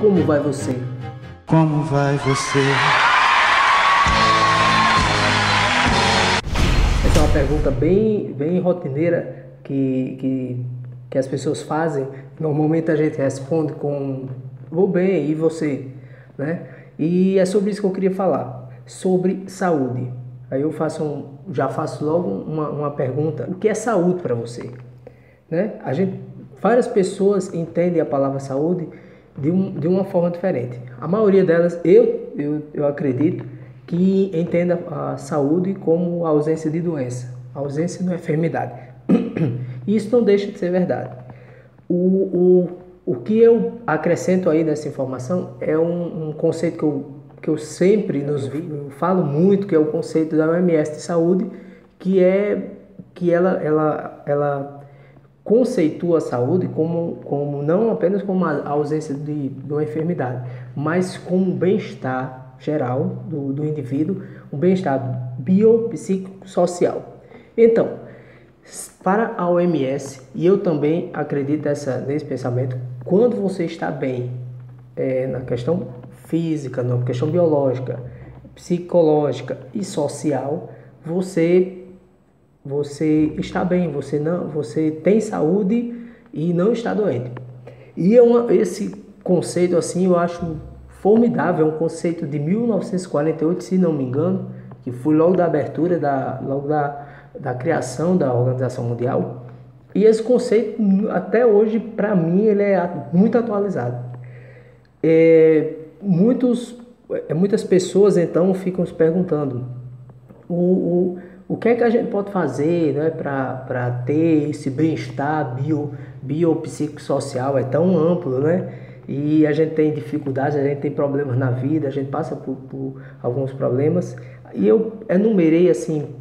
como vai você? Como vai você? Essa é uma pergunta bem, bem rotineira que, que, que as pessoas fazem. Normalmente a gente responde com vou bem, e você? Né? E é sobre isso que eu queria falar, sobre saúde. Aí eu faço um, já faço logo uma, uma pergunta: o que é saúde para você? Né? A gente, várias pessoas entendem a palavra saúde de, um, de uma forma diferente. A maioria delas, eu, eu, eu acredito, que entenda a saúde como a ausência de doença, a ausência de uma enfermidade. Isso não deixa de ser verdade. O, o, o que eu acrescento aí nessa informação é um, um conceito que eu, que eu sempre nos eu falo muito, que é o conceito da OMS de saúde, que é que ela, ela, ela conceitua a saúde como, como não apenas como a ausência de, de uma enfermidade, mas como um bem-estar geral do, do indivíduo, um bem-estar biopsicossocial. Então, para a OMS, e eu também acredito nessa, nesse pensamento, quando você está bem é, na questão física, na questão biológica, psicológica e social, você você está bem, você não, você tem saúde e não está doente. E é uma, esse conceito assim eu acho formidável, é um conceito de 1948, se não me engano, que foi logo da abertura da logo da, da criação da Organização Mundial. E esse conceito até hoje para mim ele é muito atualizado. É, muitos, é, muitas pessoas então ficam se perguntando o, o o que é que a gente pode fazer né, para ter esse bem-estar bio, biopsicossocial? É tão amplo, né? E a gente tem dificuldades, a gente tem problemas na vida, a gente passa por, por alguns problemas. E eu enumerei, assim,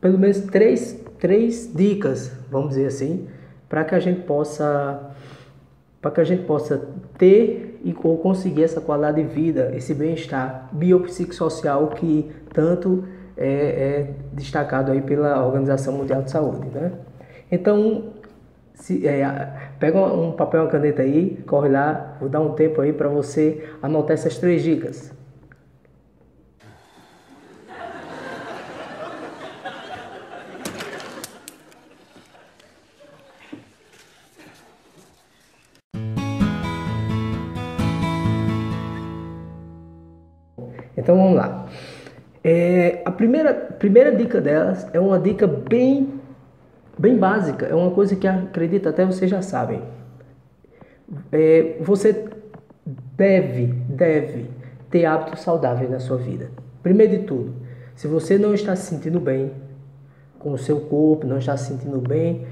pelo menos três, três dicas, vamos dizer assim, para que a gente possa para que a gente possa ter e ou conseguir essa qualidade de vida, esse bem-estar biopsicossocial que tanto é, é, destacado aí pela Organização Mundial de Saúde, né? Então, se, é, pega um papel uma caneta aí, corre lá, vou dar um tempo aí para você anotar essas três dicas. Então vamos lá. É, a primeira, primeira dica delas é uma dica bem, bem básica, é uma coisa que acredito até vocês já sabem. É, você deve, deve ter hábitos saudáveis na sua vida. Primeiro de tudo, se você não está se sentindo bem com o seu corpo, não está se sentindo bem,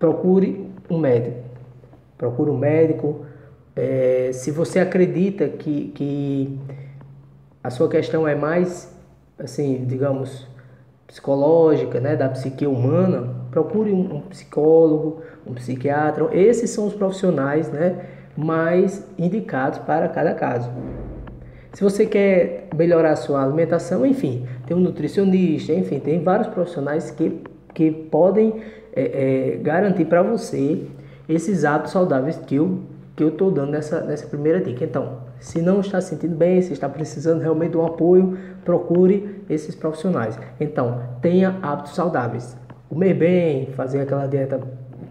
procure um médico. Procure um médico. É, se você acredita que, que a sua questão é mais, assim, digamos, psicológica, né, da psique humana, procure um, psicólogo, um psiquiatra. Esses são os profissionais, né, mais indicados para cada caso. Se você quer melhorar a sua alimentação, enfim, tem um nutricionista, enfim, tem vários profissionais que, que podem é, é, garantir para você esses hábitos saudáveis que eu que eu estou dando nessa, nessa primeira dica. Então, se não está se sentindo bem, se está precisando realmente de um apoio, procure esses profissionais. Então, tenha hábitos saudáveis. Comer bem, fazer aquela dieta,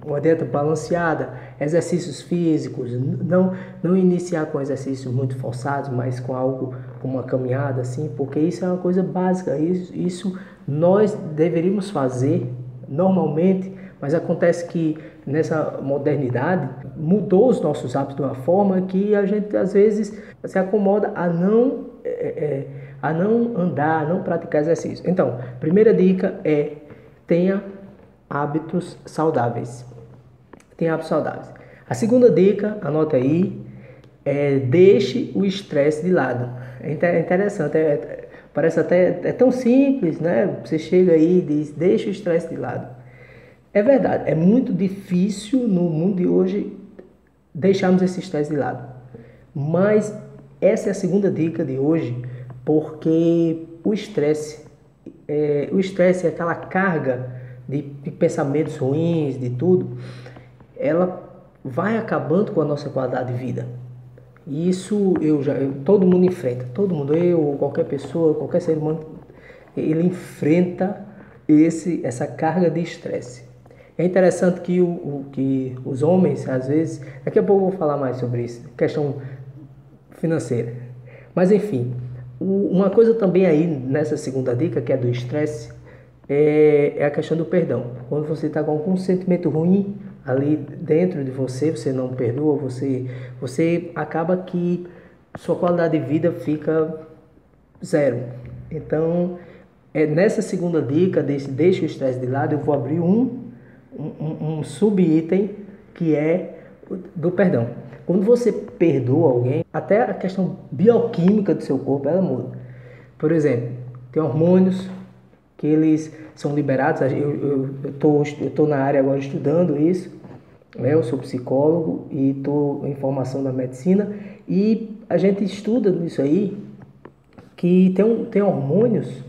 uma dieta balanceada, exercícios físicos, não, não iniciar com exercícios muito forçados, mas com algo como uma caminhada, assim, porque isso é uma coisa básica. Isso, isso nós deveríamos fazer normalmente mas acontece que nessa modernidade mudou os nossos hábitos de uma forma que a gente às vezes se acomoda a não, é, é, a não andar, a não praticar exercício. Então, primeira dica é tenha hábitos saudáveis. Tenha hábitos saudáveis. A segunda dica, anota aí, é deixe o estresse de lado. É interessante, é, parece até é tão simples, né? Você chega aí e diz, deixe o estresse de lado. É verdade, é muito difícil no mundo de hoje deixarmos esse estresse de lado. Mas essa é a segunda dica de hoje, porque o estresse, é, o estresse é aquela carga de, de pensamentos ruins, de tudo, ela vai acabando com a nossa qualidade de vida. E isso eu já, eu, todo mundo enfrenta, todo mundo, eu, qualquer pessoa, qualquer ser humano, ele enfrenta esse, essa carga de estresse. É interessante que, o, o, que os homens, às vezes, daqui a pouco eu vou falar mais sobre isso, questão financeira. Mas enfim, o, uma coisa também aí nessa segunda dica, que é do estresse, é, é a questão do perdão. Quando você está com algum sentimento ruim ali dentro de você, você não perdoa, você, você acaba que sua qualidade de vida fica zero. Então, é nessa segunda dica, desse, deixa o estresse de lado, eu vou abrir um, um, um sub-item que é do perdão. Quando você perdoa alguém, até a questão bioquímica do seu corpo ela muda. Por exemplo, tem hormônios que eles são liberados. Eu estou eu, eu tô na área agora estudando isso. Né? Eu sou psicólogo e estou em formação da medicina. E a gente estuda isso aí que tem, tem hormônios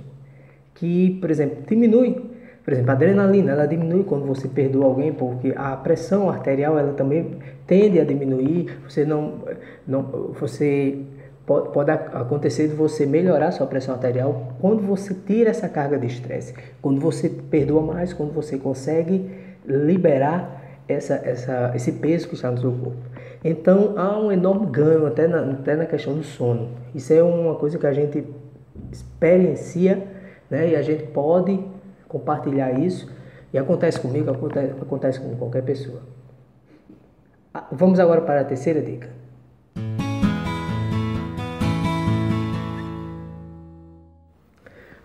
que, por exemplo, diminui. Por exemplo, a adrenalina, ela diminui quando você perdoa alguém, porque a pressão arterial, ela também tende a diminuir. Você não, não você pode, pode acontecer de você melhorar sua pressão arterial quando você tira essa carga de estresse, quando você perdoa mais, quando você consegue liberar essa, essa, esse peso que está no seu corpo. Então há um enorme ganho até na, até na questão do sono. Isso é uma coisa que a gente experiencia né, e a gente pode compartilhar isso. E acontece comigo, acontece, acontece com qualquer pessoa. Ah, vamos agora para a terceira dica.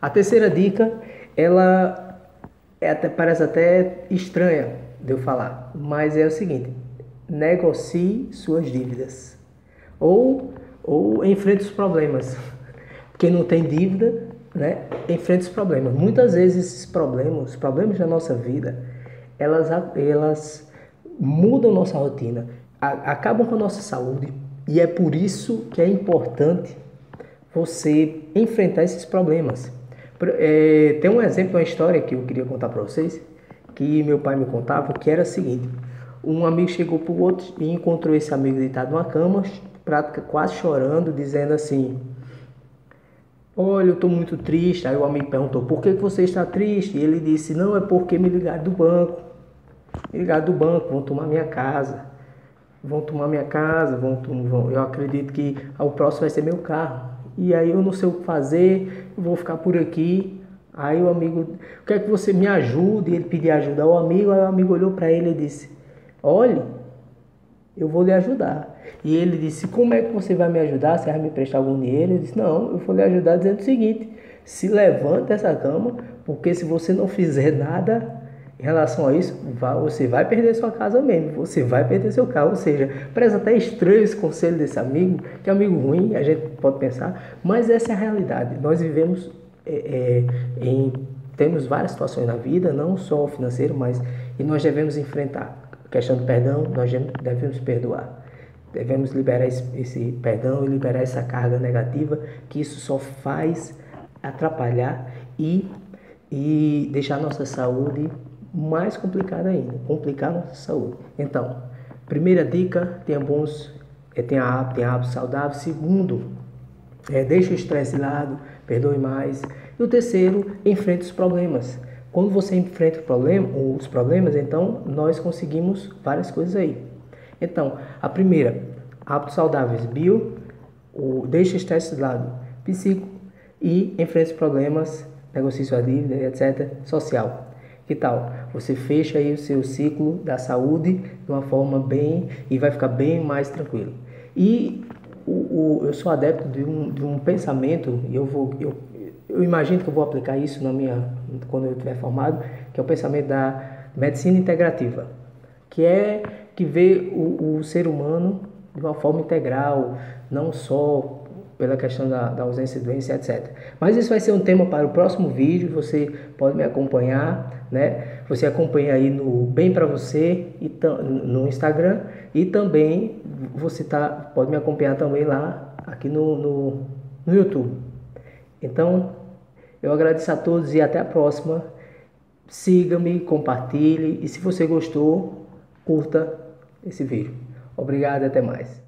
A terceira dica, ela é até, parece até estranha de eu falar, mas é o seguinte: negocie suas dívidas ou, ou enfrente os problemas. Quem não tem dívida, né, enfrenta os problemas. Muitas vezes esses problemas, os problemas da nossa vida, elas, elas mudam nossa rotina, acabam com a nossa saúde e é por isso que é importante você enfrentar esses problemas. É, tem um exemplo, uma história que eu queria contar para vocês, que meu pai me contava, que era o seguinte: um amigo chegou para o outro e encontrou esse amigo deitado numa cama, quase chorando, dizendo assim: Olha, eu estou muito triste. Aí o amigo perguntou: Por que você está triste? E ele disse: Não, é porque me ligaram do banco. Me ligaram do banco, vão tomar minha casa. Vão tomar minha casa, vão, vão, eu acredito que o próximo vai ser meu carro e aí eu não sei o que fazer, vou ficar por aqui. Aí o amigo, quer que você me ajude? Ele pediu ajuda ao amigo, aí o amigo olhou para ele e disse: Olhe, eu vou lhe ajudar. E ele disse: Como é que você vai me ajudar? Você vai me prestar algum dinheiro? Ele disse: Não, eu vou lhe ajudar dizendo o seguinte: se levanta essa cama, porque se você não fizer nada, em relação a isso, você vai perder sua casa mesmo, você vai perder seu carro. Ou seja, parece até estranho esse conselho desse amigo, que é amigo ruim, a gente pode pensar, mas essa é a realidade. Nós vivemos é, é, em. Temos várias situações na vida, não só financeiro, mas e nós devemos enfrentar. Questão do perdão, nós devemos perdoar. Devemos liberar esse, perdão e liberar essa carga negativa, que isso só faz atrapalhar e, e deixar nossa saúde mais complicada ainda, complicar nossa saúde. Então, primeira dica, tenha bons, é, tenha, hábitos, tenha saudáveis. Segundo, é, deixe o estresse de lado, perdoe mais. E o terceiro, enfrente os problemas. Quando você enfrenta o problema, os problemas, então nós conseguimos várias coisas aí. Então, a primeira, hábitos saudáveis, bio, o, deixe o estresse de lado, psíquico e enfrente os problemas, negocie sua dívida, etc., social. Que tal? Você fecha aí o seu ciclo da saúde de uma forma bem e vai ficar bem mais tranquilo. E o, o, eu sou adepto de um, de um pensamento, e eu vou. Eu, eu imagino que eu vou aplicar isso na minha, quando eu estiver formado, que é o pensamento da medicina integrativa, que é que vê o, o ser humano de uma forma integral, não só pela questão da, da ausência de doença, etc. Mas isso vai ser um tema para o próximo vídeo, você pode me acompanhar, né? Você acompanha aí no Bem Para Você e no Instagram e também você tá, pode me acompanhar também lá aqui no, no, no YouTube. Então, eu agradeço a todos e até a próxima. Siga-me, compartilhe e se você gostou, curta esse vídeo. Obrigado e até mais.